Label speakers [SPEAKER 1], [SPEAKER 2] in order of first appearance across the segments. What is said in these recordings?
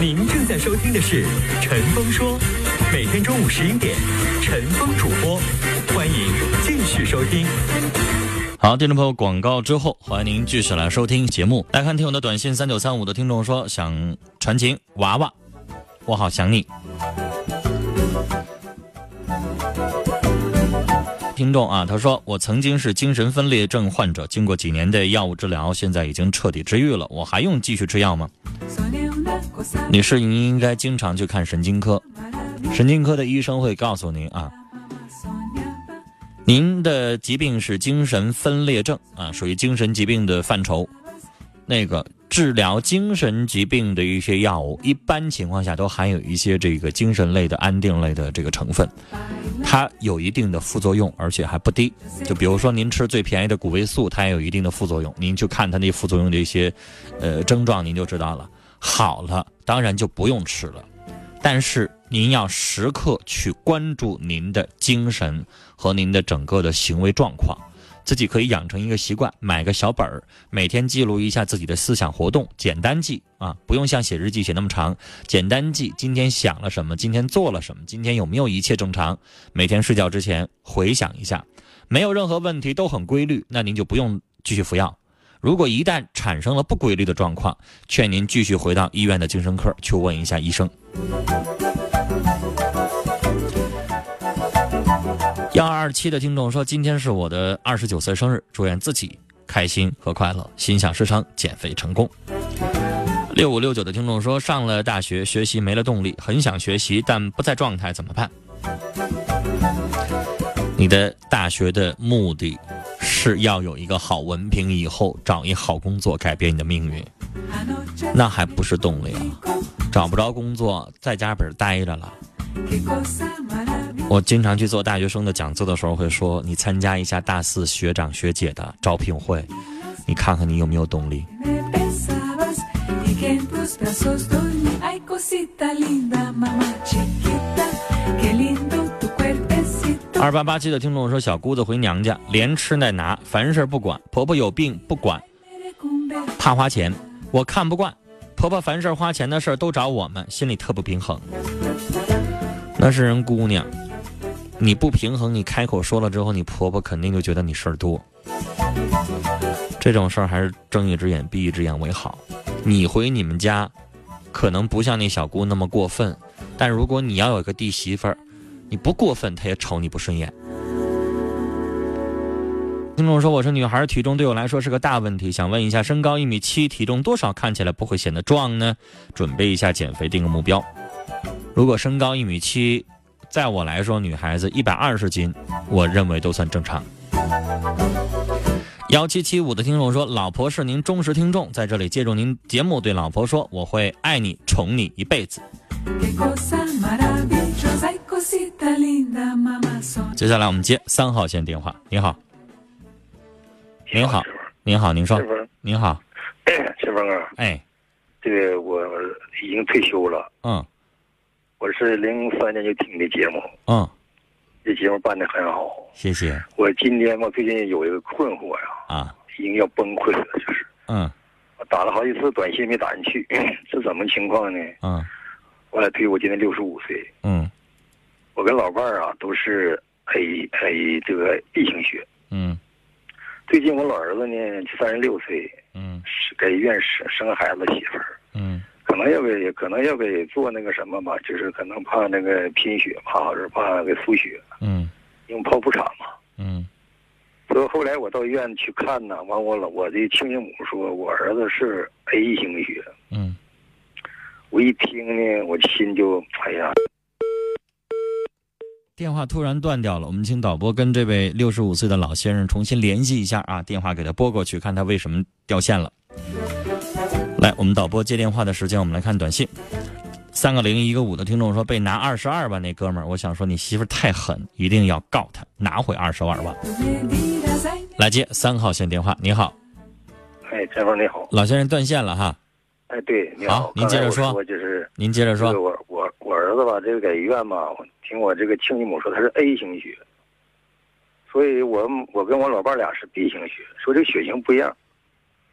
[SPEAKER 1] 您正在收听的是陈峰说，每天中午十一点，陈峰主播，欢迎继续收听。
[SPEAKER 2] 好，听众朋友，广告之后，欢迎您继续来收听节目。来看听友的短信，三九三五的听众说想传情娃娃，我好想你。听众啊，他说我曾经是精神分裂症患者，经过几年的药物治疗，现在已经彻底治愈了。我还用继续吃药吗？女士，您应该经常去看神经科，神经科的医生会告诉您啊，您的疾病是精神分裂症啊，属于精神疾病的范畴。那个治疗精神疾病的一些药物，一般情况下都含有一些这个精神类的安定类的这个成分，它有一定的副作用，而且还不低。就比如说您吃最便宜的谷维素，它也有一定的副作用。您去看它那副作用的一些，呃症状，您就知道了。好了，当然就不用吃了，但是您要时刻去关注您的精神和您的整个的行为状况。自己可以养成一个习惯，买个小本儿，每天记录一下自己的思想活动，简单记啊，不用像写日记写那么长，简单记今天想了什么，今天做了什么，今天有没有一切正常。每天睡觉之前回想一下，没有任何问题，都很规律，那您就不用继续服药。如果一旦产生了不规律的状况，劝您继续回到医院的精神科去问一下医生。幺二二七的听众说：“今天是我的二十九岁生日，祝愿自己开心和快乐，心想事成，减肥成功。”六五六九的听众说：“上了大学，学习没了动力，很想学习，但不在状态，怎么办？”你的大学的目的是要有一个好文凭，以后找一好工作，改变你的命运，那还不是动力啊？找不着工作，在家本待着了。我经常去做大学生的讲座的时候，会说你参加一下大四学长学姐的招聘会，你看看你有没有动力。二八八七的听众说，小姑子回娘家，连吃带拿，凡事不管，婆婆有病不管，怕花钱，我看不惯，婆婆凡事花钱的事都找我们，心里特不平衡。那是人姑娘。你不平衡，你开口说了之后，你婆婆肯定就觉得你事儿多。这种事儿还是睁一只眼闭一只眼为好。你回你们家，可能不像那小姑那么过分，但如果你要有个弟媳妇儿，你不过分，他也瞅你不顺眼。听众说：“我是女孩，体重对我来说是个大问题，想问一下，身高一米七，体重多少看起来不会显得壮呢？准备一下减肥，定个目标。如果身高一米七。”在我来说，女孩子一百二十斤，我认为都算正常。幺七七五的听众说：“老婆是您忠实听众，在这里借助您节目对老婆说，我会爱你、宠你一辈子。”接下来我们接三号线电话。您好，您好，您好，您说，您好，
[SPEAKER 3] 陈峰啊，
[SPEAKER 2] 哎，
[SPEAKER 3] 这个我已经退休了，
[SPEAKER 2] 嗯。
[SPEAKER 3] 我是零三年就听的节目，
[SPEAKER 2] 嗯，
[SPEAKER 3] 这节目办的很好，
[SPEAKER 2] 谢谢。
[SPEAKER 3] 我今天嘛，最近有一个困惑呀，
[SPEAKER 2] 啊，
[SPEAKER 3] 已经要崩溃了，就是，
[SPEAKER 2] 嗯，
[SPEAKER 3] 我打了好几次短信没打进去，是怎么情况呢？
[SPEAKER 2] 嗯，
[SPEAKER 3] 我来推，我今年六十五岁，
[SPEAKER 2] 嗯，
[SPEAKER 3] 我跟老伴儿啊都是 A A 这个 B 型血，
[SPEAKER 2] 嗯，
[SPEAKER 3] 最近我老儿子呢三十六岁，
[SPEAKER 2] 嗯，
[SPEAKER 3] 是给医院生生孩子媳妇儿，
[SPEAKER 2] 嗯。
[SPEAKER 3] 可能要给，可能要给做那个什么吧，就是可能怕那个贫血，怕是怕给输血，
[SPEAKER 2] 嗯，
[SPEAKER 3] 用剖腹产嘛，
[SPEAKER 2] 嗯，
[SPEAKER 3] 所以后来我到医院去看呢，完我老我的亲家母说我儿子是 A 型血，
[SPEAKER 2] 嗯，
[SPEAKER 3] 我一听呢，我心就哎呀，
[SPEAKER 2] 电话突然断掉了，我们请导播跟这位六十五岁的老先生重新联系一下啊，电话给他拨过去，看他为什么掉线了。来，我们导播接电话的时间，我们来看短信。三个零一个五的听众说被拿二十二万，那哥们儿，我想说你媳妇太狠，一定要告他拿回二十二万。来接三号线电话，你好。
[SPEAKER 3] 哎，陈峰你好。
[SPEAKER 2] 老先生断线了哈。
[SPEAKER 3] 哎，对，你
[SPEAKER 2] 好，您接着
[SPEAKER 3] 说。
[SPEAKER 2] 我
[SPEAKER 3] 就是
[SPEAKER 2] 您接着说。
[SPEAKER 3] 儿子吧，这个在医院嘛，听我这个亲家母说他是 A 型血，所以我我跟我老伴俩是 B 型血，说这个血型不一样。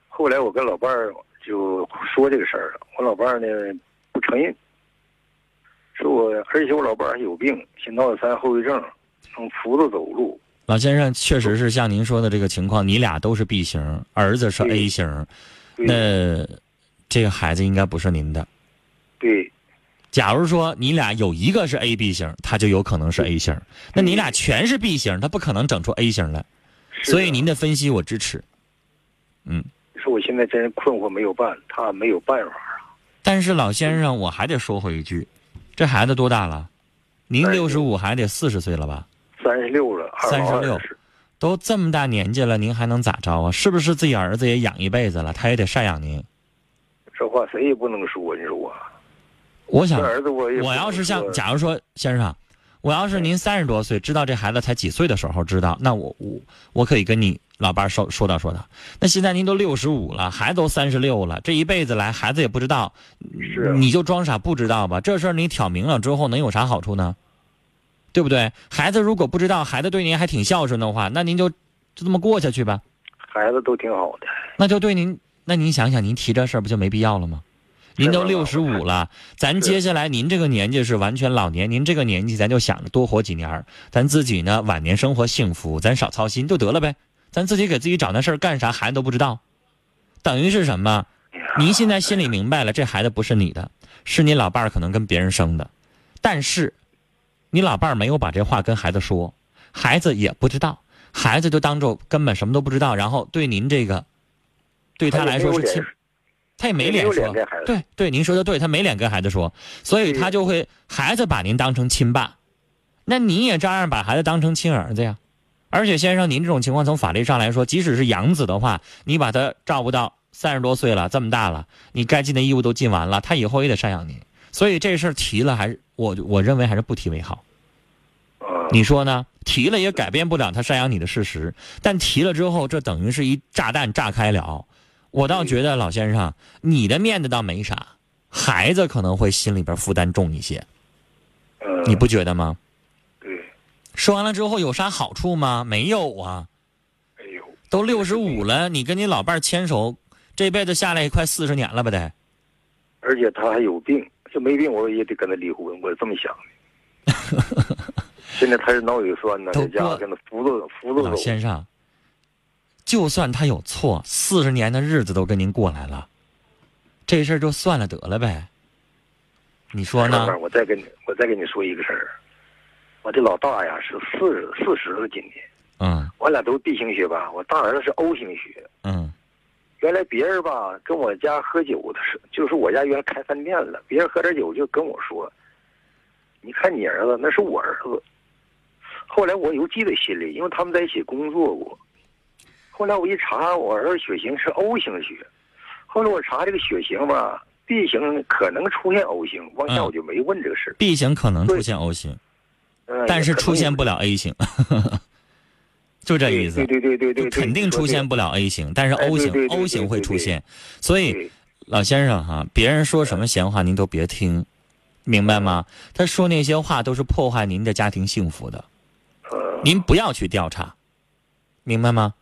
[SPEAKER 3] 后来我跟老伴儿。就说这个事儿了，我老伴儿呢不承承认。说我，而且我老伴儿还有病，心脑血栓后遗症，能扶着走路。
[SPEAKER 2] 老先生，确实是像您说的这个情况，你俩都是 B 型，儿子是 A 型，那这个孩子应该不是您的。
[SPEAKER 3] 对
[SPEAKER 2] 假如说你俩有一个是 A B 型，他就有可能是 A 型。那你俩全是 B 型，他不可能整出 A 型来。所以您的分析我支持。嗯，
[SPEAKER 3] 说我现在真是困惑，没有办，他没有办法啊。
[SPEAKER 2] 但是老先生，我还得说回一句，这孩子多大了？您
[SPEAKER 3] 哎
[SPEAKER 2] 六十五，还得四十岁了吧？
[SPEAKER 3] 三十六了，三十六
[SPEAKER 2] 都这么大年纪了，您还能咋着啊？是不是自己儿子也养一辈子了，他也得赡养您？
[SPEAKER 3] 这话谁也不能说，你说我，
[SPEAKER 2] 我想，
[SPEAKER 3] 儿子我
[SPEAKER 2] 要是像，假如说先生，我要是您三十多岁，知道这孩子才几岁的时候知道，那我我我可以跟你老伴儿说说道说道。那现在您都六十五了，孩子都三十六了，这一辈子来孩子也不知道，你就装傻不知道吧？这事儿你挑明了之后能有啥好处呢？对不对？孩子如果不知道，孩子对您还挺孝顺的话，那您就就这么过下去吧。
[SPEAKER 3] 孩子都挺好的，
[SPEAKER 2] 那就对您，那您想想，您提这事儿不就没必要了吗？您都
[SPEAKER 3] 是
[SPEAKER 2] 六十五了，咱接下来您这个年纪是完全老年，您这个年纪咱就想着多活几年，咱自己呢晚年生活幸福，咱少操心就得了呗。咱自己给自己找那事儿干啥，孩子都不知道，等于是什么？您现在心里明白了，这孩子不是你的，是你老伴儿可能跟别人生的，但是你老伴儿没有把这话跟孩子说，孩子也不知道，孩子就当做根本什么都不知道，然后对您这个，对他来说是亲，他也没脸说
[SPEAKER 3] 脸，跟孩子
[SPEAKER 2] 对对，您说的对，他没脸跟孩子说，所以他就会孩子把您当成亲爸，那你也照样把孩子当成亲儿子呀。而且先生，您这种情况从法律上来说，即使是养子的话，你把他照顾到三十多岁了，这么大了，你该尽的义务都尽完了，他以后也得赡养您。所以这事儿提了，还是我我认为还是不提为好。
[SPEAKER 3] 啊，
[SPEAKER 2] 你说呢？提了也改变不了他赡养你的事实，但提了之后，这等于是一炸弹炸开了。我倒觉得老先生，你的面子倒没啥，孩子可能会心里边负担重一些，
[SPEAKER 3] 嗯，
[SPEAKER 2] 你不觉得吗？
[SPEAKER 3] 对，
[SPEAKER 2] 说完了之后有啥好处吗？没有啊，
[SPEAKER 3] 没有，
[SPEAKER 2] 都六十五了，你跟你老伴儿牵手，这辈子下来也快四十年了吧得。
[SPEAKER 3] 而且他还有病，就没病我也得跟他离婚，我这么想的。现在他是脑血栓呢，在家跟他扶着扶着
[SPEAKER 2] 老。先生，就算他有错，四十年的日子都跟您过来了，这事儿就算了得了呗。你说呢
[SPEAKER 3] 我再跟你，我再跟你说一个事儿。我这老大呀是四十四十了，今年
[SPEAKER 2] 嗯
[SPEAKER 3] 我俩都是 B 型血吧，我大儿子是 O 型血。
[SPEAKER 2] 嗯
[SPEAKER 3] 原来别人吧跟我家喝酒的时候，就是我家原来开饭店了，别人喝点酒就跟我说：“你看你儿子，那是我儿子。”后来我又记在心里，因为他们在一起工作过。后来我一查，我儿子血型是 O 型血。后来我查这个血型吧，B 型可能出现 O 型，往下
[SPEAKER 2] 嗯
[SPEAKER 3] 我就没问这个事儿。
[SPEAKER 2] ，B 型可能出现 O 型，
[SPEAKER 3] 嗯，
[SPEAKER 2] 但是出现不了 A 型，就这意思
[SPEAKER 3] 对。对对对对对，
[SPEAKER 2] 肯定出现不了 A 型，但是
[SPEAKER 3] 哎
[SPEAKER 2] O 型 O 型会出现，所以老先生哈，别人说什么闲话您都别听，明白吗？他说那些话都是破坏您的家庭幸福的，
[SPEAKER 3] 呃
[SPEAKER 2] 您不要去调查，明白吗？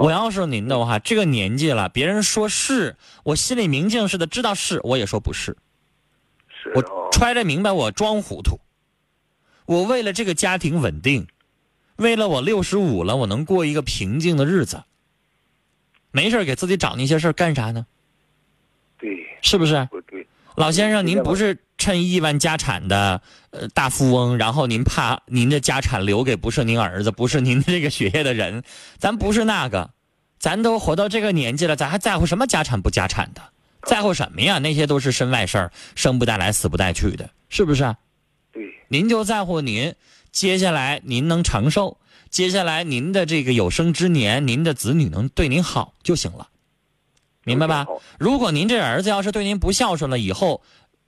[SPEAKER 2] 我要是您的话，这个年纪了，别人说是我心里明镜似的知道是，我也说不是，我
[SPEAKER 3] 是哦
[SPEAKER 2] 揣着明白我装糊涂。我为了这个家庭稳定，为了我六十五了，我能过一个平静的日子，没事给自己找那些事儿干啥呢？
[SPEAKER 3] 对
[SPEAKER 2] 是不是？老先生，您不是趁亿万家产的呃大富翁，然后您怕您的家产留给不是您儿子，不是您这个血液的人，咱不是那个，咱都活到这个年纪了，咱还在乎什么家产不家产的？在乎什么呀？那些都是身外事儿，生不带来，死不带去的，是不是？
[SPEAKER 3] 对
[SPEAKER 2] 您就在乎您接下来您能长寿，接下来您的这个有生之年，您的子女能对您好就行了，明白吧？如果您这儿子要是对您不孝顺了，以后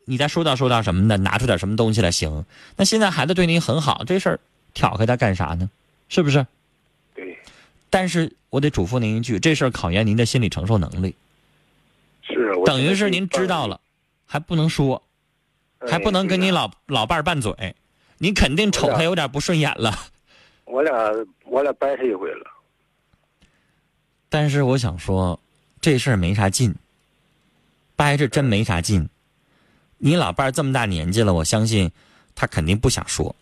[SPEAKER 2] 你再说道说道什么的，拿出点什么东西来行。那现在孩子对您很好，这事儿挑开他干啥呢？是不是？
[SPEAKER 3] 对，
[SPEAKER 2] 但是我得嘱咐您一句，这事儿考验您的心理承受能力。
[SPEAKER 3] 是
[SPEAKER 2] 等于是您知道了，还不能说，
[SPEAKER 3] 哎
[SPEAKER 2] 还不能跟你老老伴儿拌嘴，你肯定瞅他有点不顺眼了。
[SPEAKER 3] 我俩我俩掰扯一回了，
[SPEAKER 2] 但是我想说，这事儿没啥劲，掰着真没啥劲。你老伴儿这么大年纪了，我相信他肯定不想说。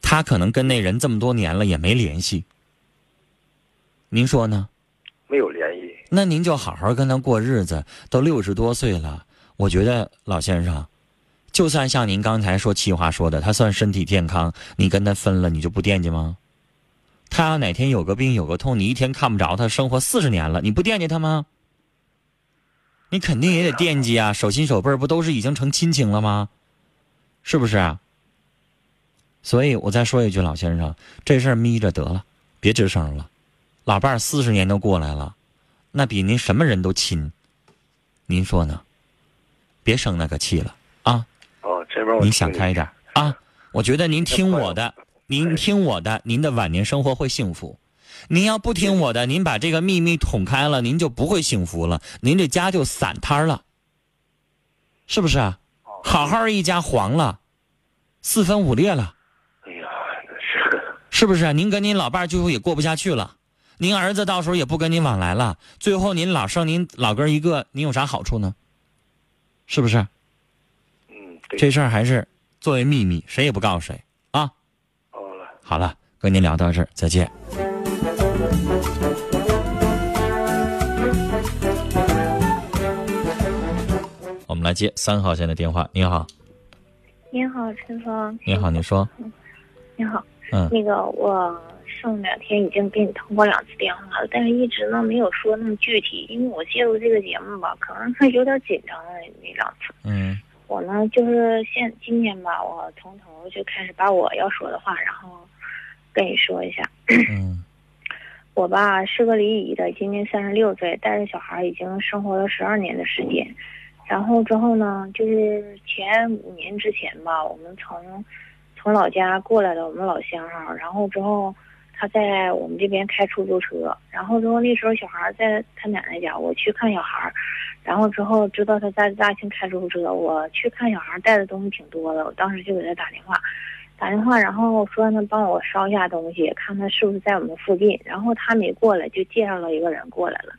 [SPEAKER 2] 他可能跟那人这么多年了也没联系，您说呢？
[SPEAKER 3] 没有联系。
[SPEAKER 2] 那您就好好跟他过日子。都六十多岁了，我觉得老先生，就算像您刚才说气话说的，他算身体健康，你跟他分了，你就不惦记吗？他要哪天有个病有个痛，你一天看不着他，生活四十年了，你不惦记他吗？你肯定也得惦记啊，手心手背不都是已经成亲情了吗？是不是啊？所以我再说一句，老先生，这事儿眯着得了，别吱声了。老伴儿四十年都过来了，那比您什么人都亲，您说呢？别生那个气了啊！
[SPEAKER 3] 哦，这边我
[SPEAKER 2] 您想开一点啊！我觉得您听我的，您听我的，您的晚年生活会幸福。您要不听我的，您把这个秘密捅开了，您就不会幸福了，您这家就散摊了，是不是啊？好好一家黄了，四分五裂了。
[SPEAKER 3] 哎呀，是
[SPEAKER 2] 是不是啊？您跟您老伴儿最后也过不下去了，您儿子到时候也不跟您往来了，最后您老剩您老哥一个，您有啥好处呢？是不是？
[SPEAKER 3] 嗯，对。
[SPEAKER 2] 这事儿还是作为秘密，谁也不告诉谁啊。
[SPEAKER 3] 好了，
[SPEAKER 2] 跟您聊到这儿，再见。我们来接三号线的电话。你好，
[SPEAKER 4] 您好，陈峰。
[SPEAKER 2] 您好，你说，
[SPEAKER 4] 你好，
[SPEAKER 2] 嗯
[SPEAKER 4] 那个我上两天已经给你通过两次电话了，但是一直呢没有说那么具体，因为我介入这个节目吧，可能是有点紧张了那两次。
[SPEAKER 2] 嗯
[SPEAKER 4] 我呢就是现今天吧，我从头就开始把我要说的话，然后跟你说一下。
[SPEAKER 2] 嗯
[SPEAKER 4] 我吧是个离异的，今年三十六岁，带着小孩已经生活了十二年的时间。然后之后呢，就是前五年之前吧，我们从从老家过来的我们老乡啊，然后之后他在我们这边开出租车，然后之后那时候小孩在他奶奶家，我去看小孩，然后之后知道他在大庆开出租车，我去看小孩带的东西挺多的，我当时就给他打电话。打电话，然后说让他帮我捎一下东西，看他是不是在我们附近。然后他没过来，就介绍了一个人过来了。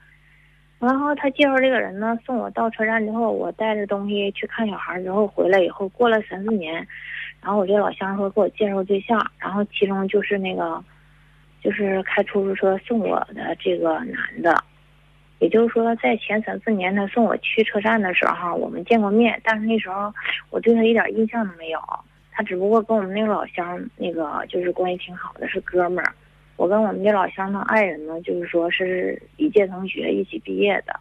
[SPEAKER 4] 然后他介绍这个人呢，送我到车站之后，我带着东西去看小孩之后回来以后，过了三四年，然后我这老乡说给我介绍对象，然后其中就是那个，就是开出租车送我的这个男的。也就是说，在前三四年他送我去车站的时候，我们见过面，但是那时候我对他一点印象都没有。他只不过跟我们那个老乡那个就是关系挺好的，是哥们儿。我跟我们这老乡的爱人呢，就是说是一届同学，一起毕业的，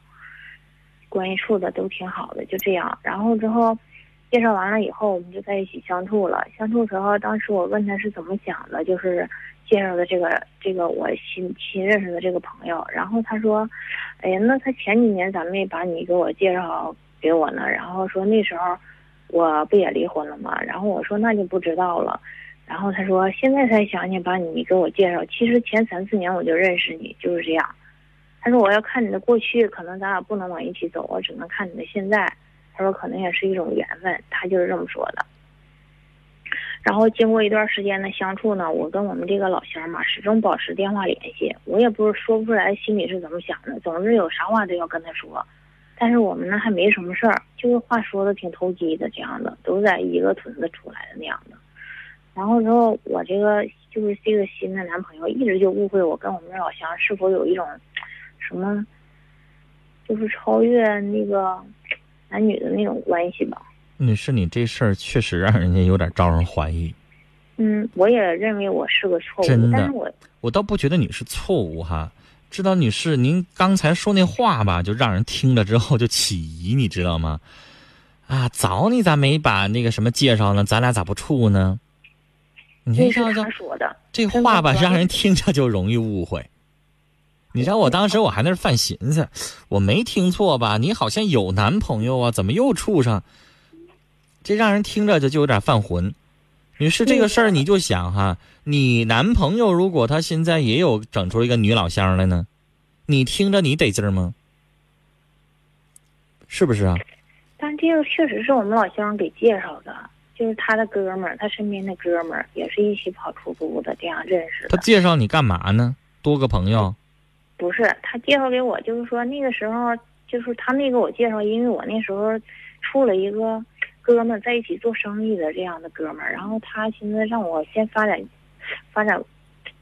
[SPEAKER 4] 关系处的都挺好的，就这样。然后之后介绍完了以后，我们就在一起相处了。相处时候，当时我问他是怎么想的，就是介绍的这个这个我新新认识的这个朋友。然后他说：“哎呀，那他前几年咋没把你给我介绍给我呢？”然后说那时候。我不也离婚了吗？然后我说那就不知道了。然后他说现在才想起把你给我介绍，其实前三四年我就认识你，就是这样。他说我要看你的过去，可能咱俩不能往一起走，我只能看你的现在。他说可能也是一种缘分，他就是这么说的。然后经过一段时间的相处呢，我跟我们这个老乡嘛始终保持电话联系。我也不是说不出来心里是怎么想的，总之有啥话都要跟他说。但是我们呢还没什么事儿，就是话说的挺投机的这样的，都在一个屯子出来的那样的。然后之后我这个就是这个新的男朋友一直就误会我跟我们老乡是否有一种什么，就是超越那个男女的那种关系吧。
[SPEAKER 2] 女士，你这事儿确实让人家有点招人怀疑。
[SPEAKER 4] 嗯，我也认为我是个错误，
[SPEAKER 2] 真的
[SPEAKER 4] 但是我
[SPEAKER 2] 我倒不觉得你是错误哈。知道女士，您刚才说那话吧，就让人听了之后就起疑，你知道吗？啊，早你咋没把那个什么介绍呢？咱俩咋不处呢？你
[SPEAKER 4] 这是
[SPEAKER 2] 瞧瞧
[SPEAKER 4] 他说的。
[SPEAKER 2] 这话吧，让人听着就容易误会。你知道我当时我还那犯寻思，我没听错吧？你好像有男朋友啊，怎么又处上？这让人听着就就有点犯浑。女士，这个事儿你就想哈，你男朋友如果他现在也有整出一个女老乡来呢，你听着你得劲儿吗？是不是啊？
[SPEAKER 4] 但这个确实是我们老乡给介绍的，就是他的哥们儿，他身边的哥们儿也是一起跑出租的，这样认识
[SPEAKER 2] 他。介绍你干嘛呢？多个朋友，
[SPEAKER 4] 不是他介绍给我，就是说那个时候，就是他没给我介绍，因为我那时候处了一个哥们儿在一起做生意的这样的哥们儿，然后他寻思让我先发展发展，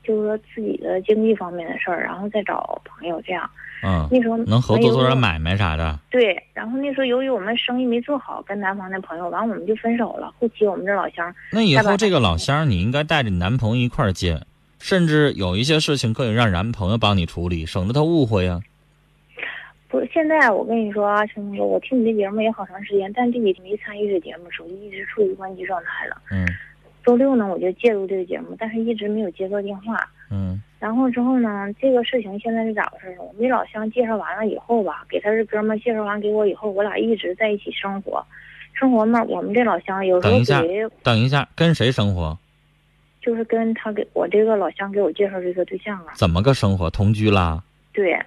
[SPEAKER 4] 就是说自己的经济方面的事儿，然后再找朋友这样。
[SPEAKER 2] 嗯，
[SPEAKER 4] 那时候
[SPEAKER 2] 能合作做点买卖啥的。
[SPEAKER 4] 对，然后那时候由于我们生意没做好，跟南方的朋友，完我们就分手了。后期我们这老乡，
[SPEAKER 2] 那以后这个老乡，你应该带着你男朋友一块儿接，甚至有一些事情可以让男朋友帮你处理，省得他误会呀、
[SPEAKER 4] 不是现在我跟你说啊，陈峰哥，我听你这节目也好长时间，但这几天没参与这节目，手机一直处于关机状态了。
[SPEAKER 2] 嗯
[SPEAKER 4] 周六呢，我就介入这个节目，但是一直没有接到电话。
[SPEAKER 2] 嗯
[SPEAKER 4] 然后之后呢，这个事情现在是咋回事呢？我们这老乡介绍完了以后吧，给他这哥们介绍完给我以后，我俩一直在一起生活。生活嘛，我们这老乡有时候
[SPEAKER 2] 等一下
[SPEAKER 4] 给
[SPEAKER 2] 等一下，跟谁生活？
[SPEAKER 4] 就是跟他给我这个老乡给我介绍这个对象啊，
[SPEAKER 2] 怎么个生活？同居啦？
[SPEAKER 4] 对，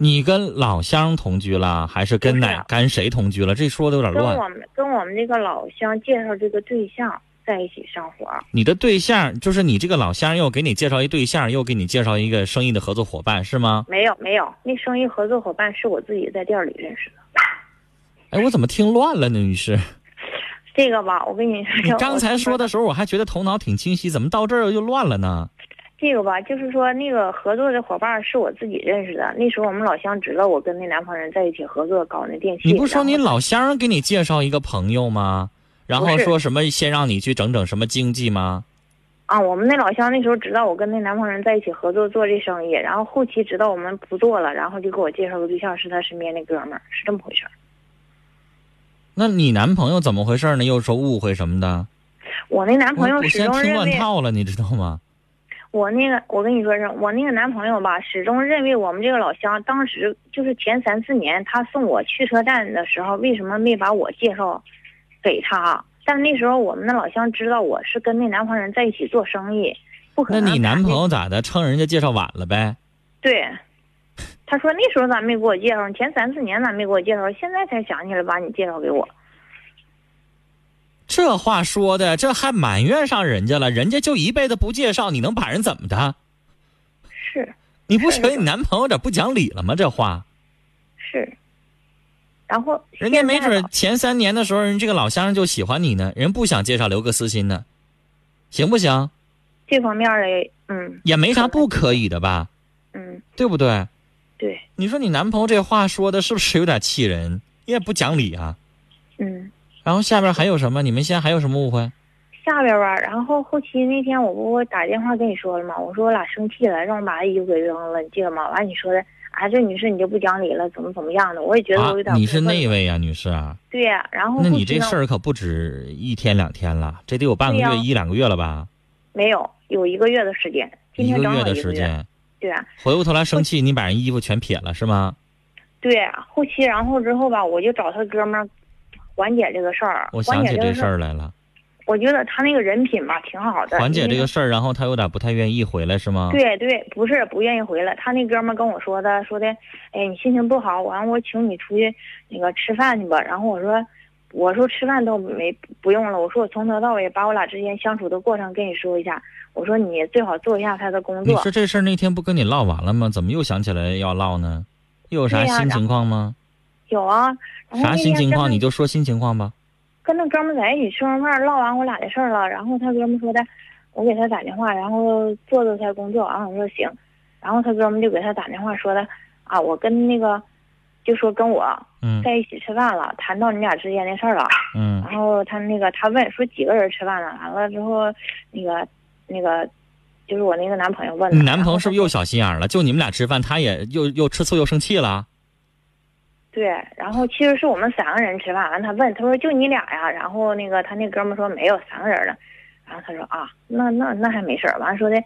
[SPEAKER 2] 你跟老乡同居了，还是跟哪跟谁同居了？这说的有点乱。
[SPEAKER 4] 跟我们跟我们那个老乡介绍这个对象在一起生活。
[SPEAKER 2] 你的对象就是你这个老乡，又给你介绍一对象，又给你介绍一个生意的合作伙伴，是吗？
[SPEAKER 4] 没有没有，那生意合作伙伴是我自己在店里认识的。
[SPEAKER 2] 哎，我怎么听乱了呢，女士？
[SPEAKER 4] 这个吧，我跟你说，
[SPEAKER 2] 你刚才说
[SPEAKER 4] 的。
[SPEAKER 2] 的时候，我还觉得头脑挺清晰，怎么到这儿又乱了呢？
[SPEAKER 4] 这个吧，就是说那个合作的伙伴是我自己认识的。那时候我们老乡知道我跟那南方人在一起合作搞那电器。
[SPEAKER 2] 你不说你老乡给你介绍一个朋友吗？然后说什么先让你去整整什么经济吗？
[SPEAKER 4] 啊？我们那老乡那时候知道我跟那南方人在一起合作做这生意，然后后期知道我们不做了，然后就给我介绍个对象，是他身边那哥们儿，是这么回事儿。
[SPEAKER 2] 那你男朋友怎么回事呢？又说误会什么的？
[SPEAKER 4] 我那男
[SPEAKER 2] 我我
[SPEAKER 4] 朋友始
[SPEAKER 2] 现在听
[SPEAKER 4] 终认为，
[SPEAKER 2] 乱套了，你知道吗？
[SPEAKER 4] 我那个我跟你说是，我那个男朋友吧，始终认为我们这个老乡当时就是前三四年，他送我去车站的时候，为什么没把我介绍给他？但那时候我们的老乡知道我是跟那南方人在一起做生意，不可能。
[SPEAKER 2] 那你男朋友咋的？称人家介绍晚了呗？
[SPEAKER 4] 对，他说那时候咋没给我介绍？前三四年咋没给我介绍？现在才想起来把你介绍给我。
[SPEAKER 2] 这话说的，这还埋怨上人家了？人家就一辈子不介绍，你能把人怎么的？
[SPEAKER 4] 是
[SPEAKER 2] 你不觉得你男朋友有点不讲理了吗？这话，
[SPEAKER 4] 是，然后
[SPEAKER 2] 人家没准前三年的时候，人这个老乡就喜欢你呢，人不想介绍，留个私心呢，行不行？
[SPEAKER 4] 这方面的，嗯
[SPEAKER 2] 也没啥不可以的吧？
[SPEAKER 4] 嗯，
[SPEAKER 2] 对不对？
[SPEAKER 4] 对，
[SPEAKER 2] 你说你男朋友这话说的是不是有点气人？也不讲理啊。
[SPEAKER 4] 嗯。
[SPEAKER 2] 然后下边还有什么？你们现在还有什么误会？
[SPEAKER 4] 下边吧，然后后期那天我不我打电话跟你说了吗？我说我俩生气了，让我把衣服给扔了，你记得吗？完你说的，啊，这女士你就不讲理了，怎么怎么样的？我也觉得
[SPEAKER 2] 啊
[SPEAKER 4] 我有点、，
[SPEAKER 2] 你是那位呀、女士啊？
[SPEAKER 4] 对呀、然后
[SPEAKER 2] 那你这事儿可不止一天两天了，这得有半个月、一两个月了吧？
[SPEAKER 4] 没有有一个月的时间，今
[SPEAKER 2] 一个月的时间，
[SPEAKER 4] 对啊，
[SPEAKER 2] 回过头来生气，你把人衣服全撇了是吗？
[SPEAKER 4] 对啊，后期然后之后吧，我就找他哥们儿缓解这个事儿，
[SPEAKER 2] 我想起这事
[SPEAKER 4] 儿，
[SPEAKER 2] 来了，
[SPEAKER 4] 我觉得他那个人品吧挺好的，
[SPEAKER 2] 缓解这个事儿，然后他有点不太愿意回来是吗？
[SPEAKER 4] 对对，不是不愿意回来。他那哥们儿跟我说的，说的，哎，你心情不好，完我请你出去那个吃饭去吧。然后我说，我说吃饭都没不用了，我说我从头到尾把我俩之间相处的过程跟你说一下。我说你最好做一下他的工作。
[SPEAKER 2] 你说这事儿那天不跟你唠完了吗？怎么又想起来要唠呢？又有啥新情况吗？
[SPEAKER 4] 有啊，
[SPEAKER 2] 啥新情况？你就说新情况吧。
[SPEAKER 4] 跟那哥们在一起吃完饭，唠完我俩的事儿了。然后他哥们说的，我给他打电话，然后做做他工作。完我说行，然后他哥们就给他打电话说的，啊，我跟那个就说跟我
[SPEAKER 2] 嗯
[SPEAKER 4] 在一起吃饭了，谈到你俩之间的事儿了。
[SPEAKER 2] 嗯
[SPEAKER 4] 然后他那个他问说几个人吃饭了，完了之后，那个那个就是我那个男朋友问的。
[SPEAKER 2] 你男朋友是不是又小心眼儿了？就你们俩吃饭，他也又又吃醋又生气了？
[SPEAKER 4] 对，然后其实是我们三个人吃饭，完他问他说就你俩呀，然后那个他那哥们说没有三个人了，然后他说啊那那那还没事儿，完了说的，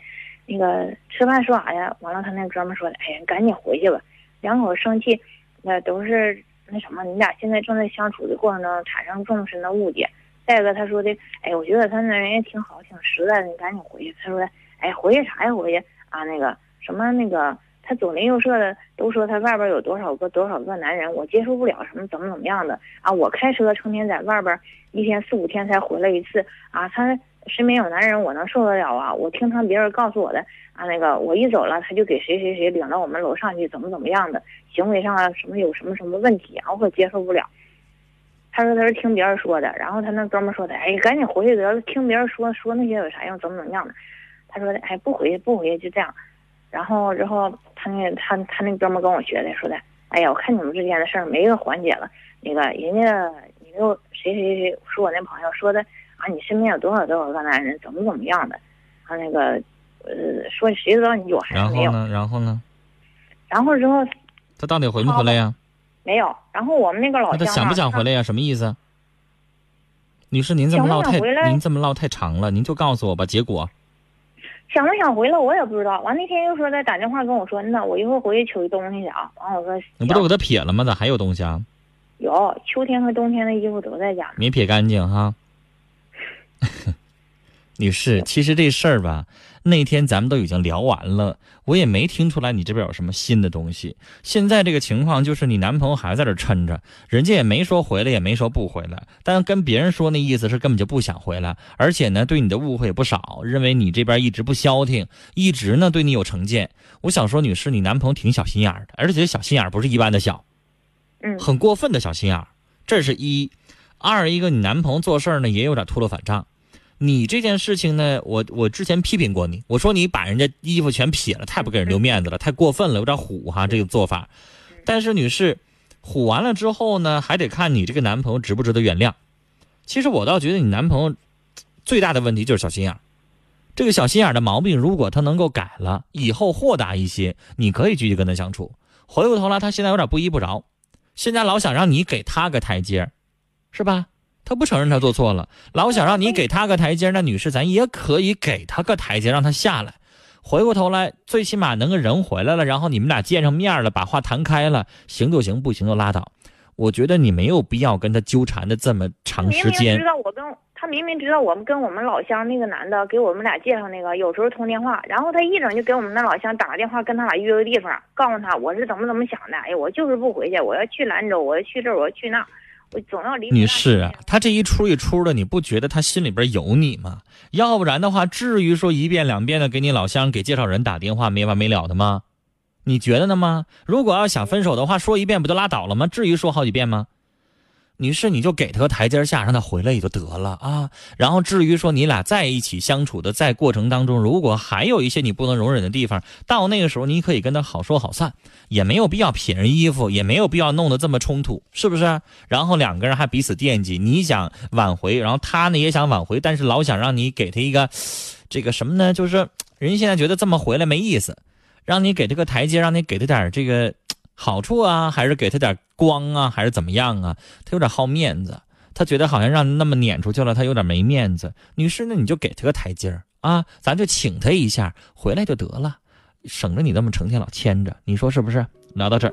[SPEAKER 4] 那个吃饭说啥呀？完了他那哥们说的，哎呀赶紧回去吧，两口生气，那都是那什么，你俩现在正在相处的过程中产生更深的误解。再一个他说的，哎，我觉得他那人也挺好，挺实在的，你赶紧回去。他说，哎，回去啥呀回去啊？那个什么那个。左邻右舍的都说他外边有多少个多少个男人，我接受不了什么怎么怎么样的啊！我开车成天在外边，一天四五天才回来一次啊！他身边有男人，我能受得了啊？我听他别人告诉我的啊，那个我一走了，他就给谁谁谁领到我们楼上去，怎么怎么样的，行为上啊什么有什么什么问题啊，我可接受不了。他说他是听别人说的，然后他那哥们说的，哎，赶紧回去得了，听别人说说那些有啥用，怎么怎么样的。他说的，哎，不回去不回去就这样。然后之后他那他他那哥们儿跟我学的，说的，哎呀，我看你们之间的事儿没个缓解了。那个人家你又谁谁谁说我那朋友说的啊，你身边有多少多少个男人，怎么怎么样的。他那个呃说谁知道你有还是没有？
[SPEAKER 2] 然后呢？然后呢？
[SPEAKER 4] 然后之后
[SPEAKER 2] 他到底回没回来呀？
[SPEAKER 4] 没有。然后我们那个老乡啊
[SPEAKER 2] 他想不想回来呀？什么意思？女士，您这么唠太您这么唠太长了，您就告诉我吧，结果。
[SPEAKER 4] 想不想回来我也不知道。完那天又说再打电话跟我说，那我一会儿回去取东西去啊。完我说
[SPEAKER 2] 你不都给他撇了吗？咋还有东西啊？
[SPEAKER 4] 有秋天和冬天的衣服都在家。
[SPEAKER 2] 没撇干净哈。女士，其实这事儿吧，那天咱们都已经聊完了，我也没听出来你这边有什么新的东西。现在这个情况就是你男朋友还在这儿抻着，人家也没说回来，也没说不回来，但跟别人说那意思是根本就不想回来，而且呢对你的误会也不少，认为你这边一直不消停，一直呢对你有成见。我想说，女士，你男朋友挺小心眼儿的，而且小心眼儿不是一般的小。
[SPEAKER 4] 嗯，
[SPEAKER 2] 很过分的小心眼儿，这是一；二一个你男朋友做事儿呢也有点秃噜反账。你这件事情呢，我我之前批评过你，我说你把人家衣服全撇了，太不给人留面子了，太过分了，有点虎哈这个做法。但是女士，虎完了之后呢，还得看你这个男朋友值不值得原谅。其实我倒觉得你男朋友最大的问题就是小心眼儿。这个小心眼的毛病，如果他能够改了，以后豁达一些，你可以继续跟他相处。回过头来，他现在有点不依不饶，现在老想让你给他个台阶，是吧？他不承认他做错了，老想让你给他个台阶，那女士咱也可以给他个台阶，让他下来。回过头来，最起码能个人回来了，然后你们俩见上面了，把话谈开了，行就行，不行就拉倒。我觉得你没有必要跟他纠缠的这么长
[SPEAKER 4] 明明
[SPEAKER 2] 时间
[SPEAKER 4] 知。道我跟他明明知道我们跟我们老乡那个男的给我们俩介绍那个，有时候通电话，然后他一整就给我们那老乡打个电话，跟他俩约个地方，告诉他我是怎么怎么想的。哎，我就是不回去，我要去兰州，我要去这，我要去那，我总要离开
[SPEAKER 2] 女士啊，他这一出一出的，你不觉得他心里边有你吗？要不然的话，至于说一遍两遍的给你老乡给介绍人打电话没完没了的吗？你觉得呢吗？如果要想分手的话，说一遍不就拉倒了吗？至于说好几遍吗？女士，你就给他个台阶下，让他回来也就得了啊。然后至于说你俩在一起相处的，在过程当中，如果还有一些你不能容忍的地方，到那个时候你可以跟他好说好散，也没有必要撇人衣服，也没有必要弄得这么冲突，是不是？然后两个人还彼此惦记，你想挽回，然后他呢也想挽回，但是老想让你给他一个这个什么呢？就是人现在觉得这么回来没意思，让你给他个台阶，让你给他点这个好处啊，还是给他点光啊，还是怎么样啊？他有点好面子，他觉得好像让那么撵出去了，他有点没面子。女士，那你就给他个台阶儿啊，咱就请他一下，回来就得了，省着你那么成天老牵着，你说是不是？聊到这儿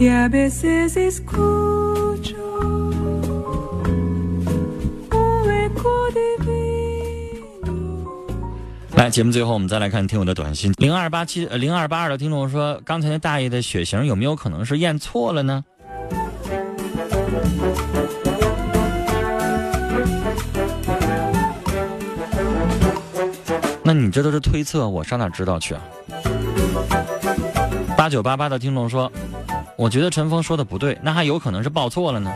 [SPEAKER 5] ，Y
[SPEAKER 2] 来节目最后我们再来看听友的短信，零二八七呃零二八二的听众说，刚才那大爷的血型有没有可能是验错了呢？那你这都是推测，我上哪知道去啊？八九八八的听众说，我觉得陈峰说的不对，那还有可能是报错了呢。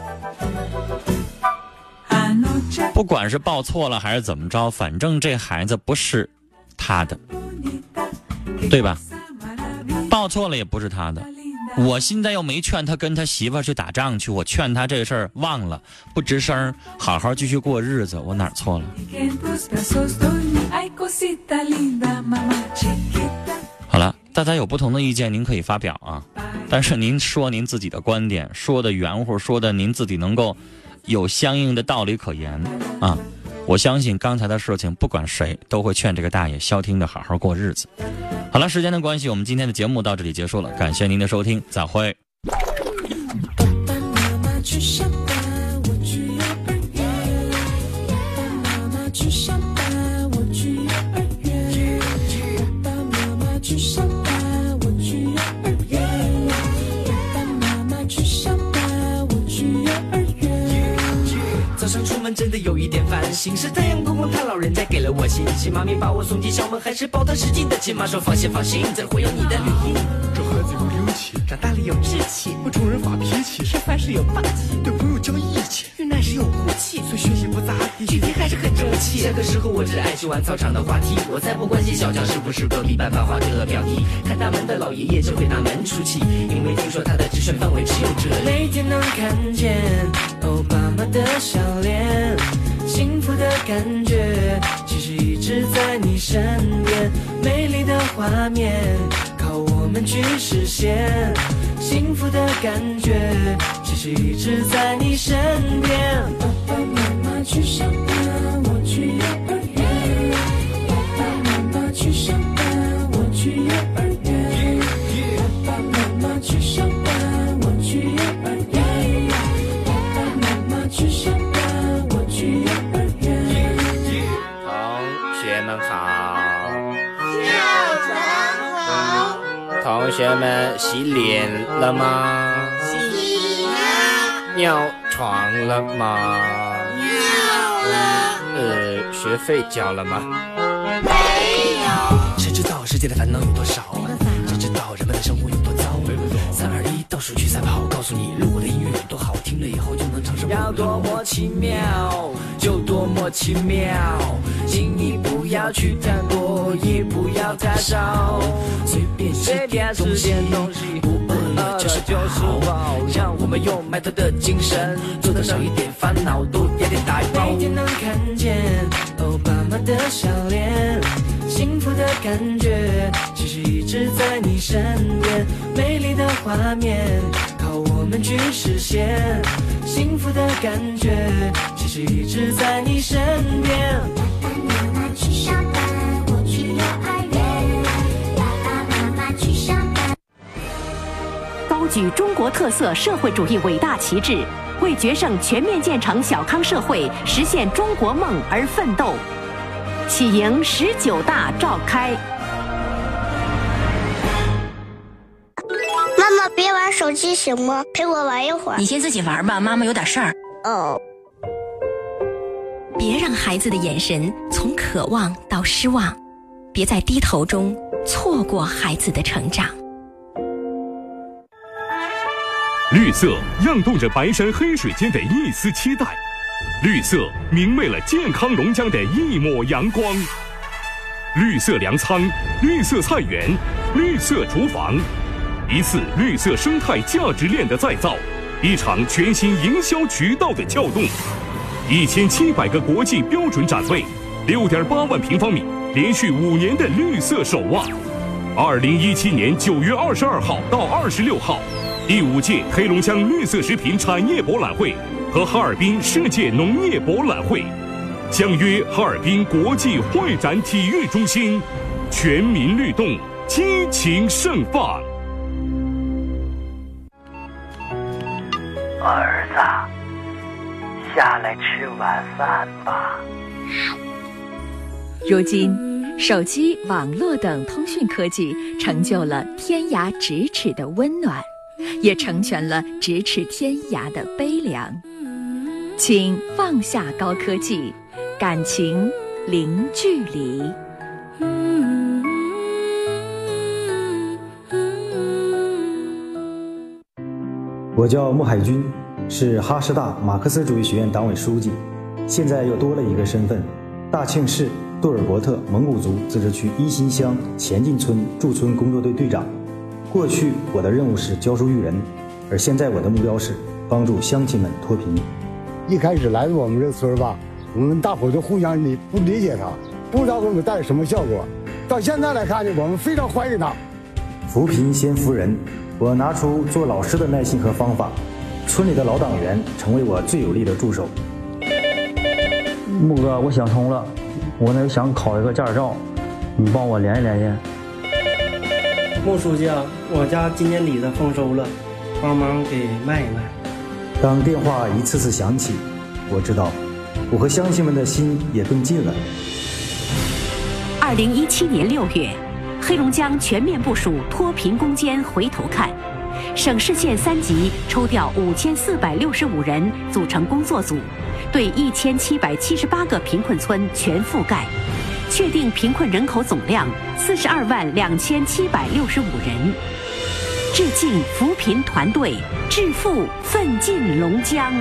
[SPEAKER 2] 不管是报错了还是怎么着，反正这孩子不是他的，对吧？报错了也不是他的。我现在又没劝他跟他媳妇去打仗去，我劝他这事儿忘了，不吱声儿，好好继续过日子。我哪儿错了？好了，大家有不同的意见，您可以发表啊。但是您说您自己的观点，说的圆乎，说的您自己能够有相应的道理可言啊。我相信刚才的事情，不管谁都会劝这个大爷消停的好好过日子。好了，时间的关系，我们今天的节目到这里结束了，感谢您的收听，再会。
[SPEAKER 6] 心，是太阳公公他老人家给了我信心。妈咪把我送进校门，还是抱他使劲的亲妈说放心放心，这儿会有你的绿荫。
[SPEAKER 7] 这孩子有灵气，长大了有志气，不冲人发脾气，吃饭时有霸气，对朋友讲义气，遇难时有骨气，虽学习不咋地，具体还是很争气。
[SPEAKER 6] 下课时候我只爱去玩操场的滑梯，我才不关心小强是不是隔壁班班花的表弟。看大门的老爷爷就会拿门出气，因为听说他的职权范围只有这里。每天能看见欧巴马的笑脸，幸福的感觉其实一直在你身边，美丽的画面靠我们去实现。幸福的感觉其实一直在你身边。
[SPEAKER 8] 爸爸妈妈去上班，我去幼儿园。爸爸妈妈去上班，我去幼儿
[SPEAKER 9] 学们洗脸了吗？洗了。尿床了吗？尿了。呃，学费交了吗？
[SPEAKER 6] 没有谁知道世界的烦恼有多少？谁知道人们的生活有多糟？三二一，倒数去赛跑，告诉你路过的音乐有多好，听了以后就能唱上。要多么奇妙，就多么奇妙，请你不要去贪也不要太少，随便随便吃点东西，不饿了就是饱。让我们用埋头的精神，做的少一点烦恼，多压点大包。每天能看见欧巴马的笑脸。幸福的感觉其实一直在你身边，美丽的画面靠我们去实现。幸福的感觉其实一直在你身边。
[SPEAKER 8] 爸爸妈妈去上
[SPEAKER 10] 举中国特色社会主义伟大旗帜，为决胜全面建成小康社会、实现中国梦而奋斗。启迎十九大召开。
[SPEAKER 11] 妈妈，别玩手机行吗？陪我玩一会儿。
[SPEAKER 12] 你先自己玩吧，妈妈有点事儿。
[SPEAKER 11] 哦。
[SPEAKER 12] 别让孩子的眼神从渴望到失望，别在低头中错过孩子的成长。
[SPEAKER 13] 绿色漾动着白山黑水间的一丝期待，绿色明媚了健康龙江的一抹阳光。绿色粮仓、绿色菜园、绿色厨房，一次绿色生态价值链的再造，一场全新营销渠道的撬动。一千七百个国际标准展位，六点八万平方米，连续五年的绿色守望。二零一七年九月二十二号到二十六号，第五届黑龙江绿色食品产业博览会和哈尔滨世界农业博览会，相约哈尔滨国际会展体育中心，全民律动，激情盛放。
[SPEAKER 14] 儿子，下来吃晚饭吧。
[SPEAKER 15] 如今，手机、网络等通讯科技成就了天涯咫尺的温暖，也成全了咫尺天涯的悲凉。请放下高科技，感情零距离。
[SPEAKER 16] 我叫穆海军，是哈师大马克思主义学院党委书记，现在又多了一个身份——大庆市杜尔伯特蒙古族自治区一心乡前进村驻村工作队队长。过去我的任务是教书育人，而现在我的目标是帮助乡亲们脱贫。
[SPEAKER 17] 一开始来我们这村吧，我们大伙都互相理不理解他，不知道给我们带来什么效果。到现在来看呢，我们非常欢迎他。
[SPEAKER 16] 扶贫先扶人，我拿出做老师的耐心和方法，村里的老党员成为我最有力的助手。
[SPEAKER 18] 木哥，我想通了，我呢想考一个驾驶照，你帮我联系联系。
[SPEAKER 19] 穆书记啊，我家今年李子丰收了，帮忙给卖一卖。
[SPEAKER 16] 当电话一次次响起，我知道我和乡亲们的心也更近了。
[SPEAKER 10] 二零一七年六月，黑龙江全面部署脱贫攻坚回头看，省市县三级抽调五千四百六十五人组成工作组，对一千七百七十八个贫困村全覆盖，确定贫困人口总量四十二万两千七百六十五人。致敬扶贫团队，致富奋进龙江。